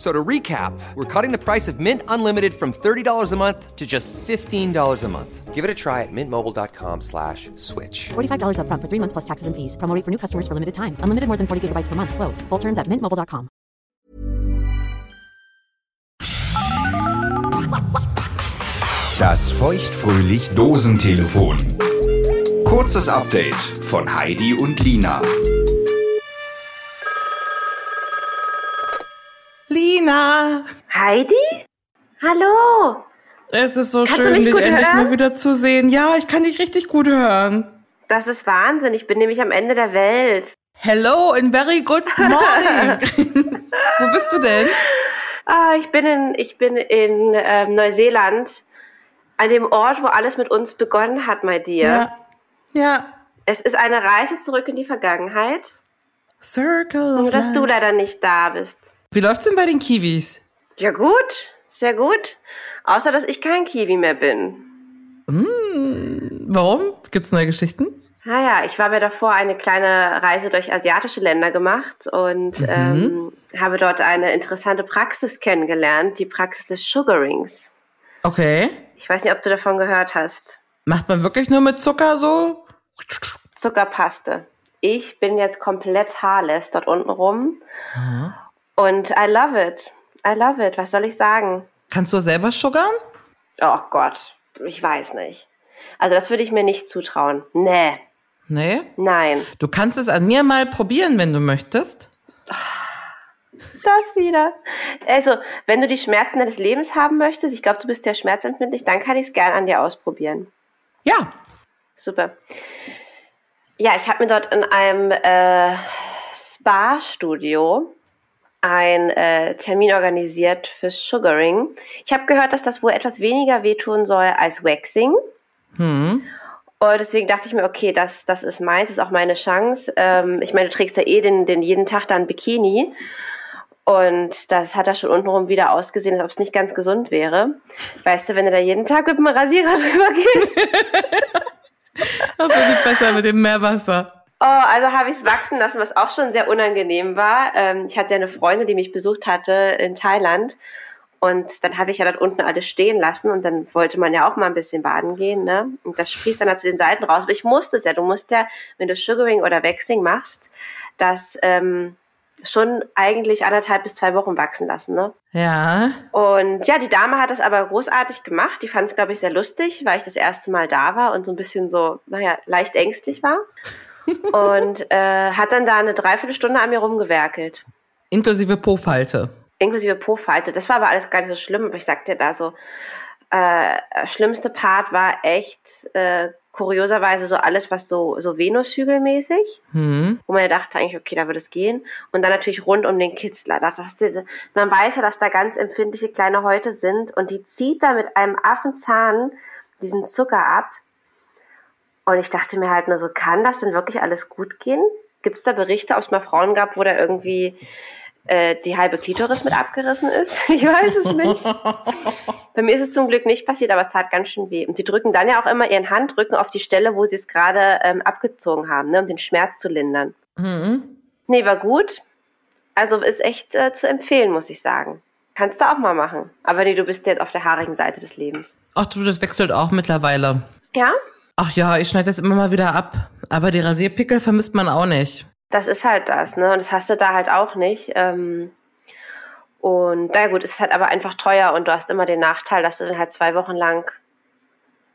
F- So to recap, we're cutting the price of Mint Unlimited from $30 a month to just $15 a month. Give it a try at mintmobile.com slash switch. $45 upfront for three months plus taxes and fees. Promo rate for new customers for limited time. Unlimited more than 40 gigabytes per month. Slows. Full terms at mintmobile.com. Das feuchtfröhlich Dosentelefon. Kurzes Update von Heidi und Lina. Lina, Heidi? Hallo. es ist so Kannst schön, dich endlich hören? mal wieder zu sehen. Ja, ich kann dich richtig gut hören. Das ist Wahnsinn. Ich bin nämlich am Ende der Welt. Hello and very good morning. Wo bist du denn? Ah, ich bin in, ich bin in ähm, Neuseeland, an dem Ort, wo alles mit uns begonnen hat, my dear. Ja. Ja. Es ist eine Reise zurück in die Vergangenheit, Circle. nur dass du leider nicht da bist. Wie läuft's denn bei den Kiwis? Ja gut, sehr gut. Außer, dass ich kein Kiwi mehr bin. Warum? Gibt's neue Geschichten? Naja, ich war mir davor eine kleine Reise durch asiatische Länder gemacht und ähm, habe dort eine interessante Praxis kennengelernt, die Praxis des Sugarings. Okay. Ich weiß nicht, ob du davon gehört hast. Macht man wirklich nur mit Zucker so? Zuckerpaste. Ich bin jetzt komplett haarless dort unten rum. Und I love it. I love it. Was soll ich sagen? Kannst du selber sugarn? Oh Gott, ich weiß nicht. Also das würde ich mir nicht zutrauen. Nee, Nee. nein. Du kannst es an mir mal probieren, wenn du möchtest. Das wieder. Also, wenn du die Schmerzen deines Lebens haben möchtest, ich glaube, du bist ja schmerzempfindlich, dann kann ich es gern an dir ausprobieren. Ja. Super. Ja, ich habe mir dort in einem äh, Spa-Studio einen äh, Termin organisiert fürs Sugaring. Ich habe gehört, dass das wohl etwas weniger wehtun soll als Waxing. Hm. Und deswegen dachte ich mir, okay, das, das ist meins, das ist auch meine Chance. Ähm, ich meine, du trägst ja eh den, den jeden Tag dann Bikini. Und das hat da schon untenrum wieder ausgesehen, als ob es nicht ganz gesund wäre. Weißt du, wenn du da jeden Tag mit dem Rasierer drüber gehst. Das finde ich besser mit dem Meerwasser. Oh, also habe ich es wachsen lassen, was auch schon sehr unangenehm war. Ähm, ich hatte ja eine Freundin, die mich besucht hatte in Thailand. Und dann habe ich ja dort unten alles stehen lassen und dann wollte man ja auch mal ein bisschen baden gehen, ne? Und das sprießt dann halt zu den Seiten raus. Aber ich musste es ja. Du musst ja, wenn du Sugaring oder Waxing machst, das ähm, schon eigentlich anderthalb bis zwei Wochen wachsen lassen, ne? Ja. Und ja, die Dame hat das aber großartig gemacht. Die fand es, glaube ich, sehr lustig, weil ich das erste Mal da war und so ein bisschen so, naja, leicht ängstlich war. Und äh, hat dann da eine Dreiviertelstunde an mir rumgewerkelt. Inklusive Po-Falte. Inklusive Po-Falte. Das war aber alles gar nicht so schlimm, aber ich sagte da so, äh, schlimmste Part war echt äh, kurioserweise so alles, was so, so Venushügelmäßig, Hm. wo man ja dachte eigentlich, okay, da würde es gehen. Und dann natürlich rund um den Kitzler. Da ich, man weiß ja, dass da ganz empfindliche kleine Häute sind und die zieht da mit einem Affenzahn diesen Zucker ab. Und ich dachte mir halt nur so, kann das denn wirklich alles gut gehen? Gibt es da Berichte, ob es mal Frauen gab, wo da irgendwie äh, die halbe Klitoris mit abgerissen ist? Ich weiß es nicht. Bei mir ist es zum Glück nicht passiert, aber es tat ganz schön weh. Und die drücken dann ja auch immer ihren Handrücken auf die Stelle, wo sie es gerade ähm, abgezogen haben, ne, um den Schmerz zu lindern. Hm. Nee, war gut. Also ist echt äh, zu empfehlen, muss ich sagen. Kannst du auch mal machen. Aber nee, du bist jetzt auf der haarigen Seite des Lebens. Ach du, das wechselt auch mittlerweile. Ja? Ach ja, ich schneide das immer mal wieder ab. Aber die Rasierpickel vermisst man auch nicht. Das ist halt das, ne? Und das hast du da halt auch nicht. Ähm, und na gut, es ist halt aber einfach teuer und du hast immer den Nachteil, dass du dann halt zwei Wochen lang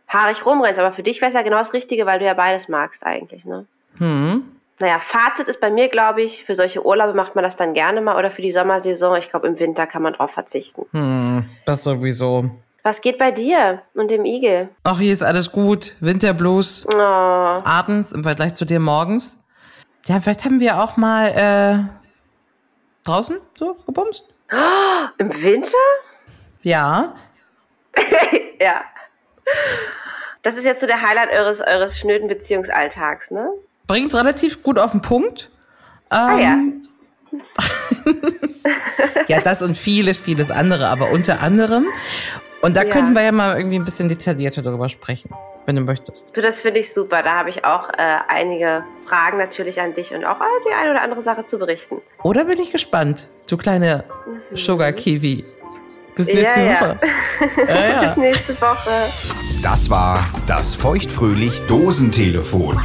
haarig rumrennst. Aber für dich wäre es ja genau das Richtige, weil du ja beides magst eigentlich, ne? Hm. Naja, Fazit ist bei mir, glaube ich, für solche Urlaube macht man das dann gerne mal oder für die Sommersaison. Ich glaube, im Winter kann man drauf verzichten. Hm. Das sowieso. Was geht bei dir und dem Igel? Ach, hier ist alles gut. Winterblues. Oh, Abends im Vergleich zu dir morgens. Ja, vielleicht haben wir auch mal äh, draußen so gebumst. im Winter? Ja. Ja. Das ist jetzt so der Highlight eures, eures schnöden Beziehungsalltags, ne? Bringt's relativ gut auf den Punkt. Ähm, Ah ja. Ja, das und vieles, vieles andere, aber unter anderem. Und da Ja. könnten wir ja mal irgendwie ein bisschen detaillierter darüber sprechen, wenn du möchtest. Du, das finde ich super. Da habe ich auch äh, einige Fragen natürlich an dich und auch die eine oder andere Sache zu berichten. Oder bin ich gespannt, du kleine Sugar Kiwi. Bis nächste Mhm. ja, Woche. ja. Ja, ja. Bis nächste Woche. Das war das feuchtfröhlich Dosentelefon.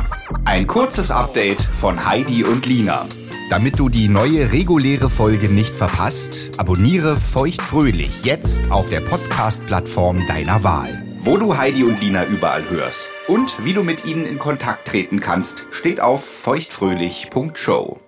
Ein kurzes Update von Heidi und Lina. Damit du die neue reguläre Folge nicht verpasst, abonniere feuchtfröhlich jetzt auf der Podcast-Plattform deiner Wahl. Wo du Heidi und Lina überall hörst und wie du mit ihnen in Kontakt treten kannst, steht auf feuchtfröhlich.show.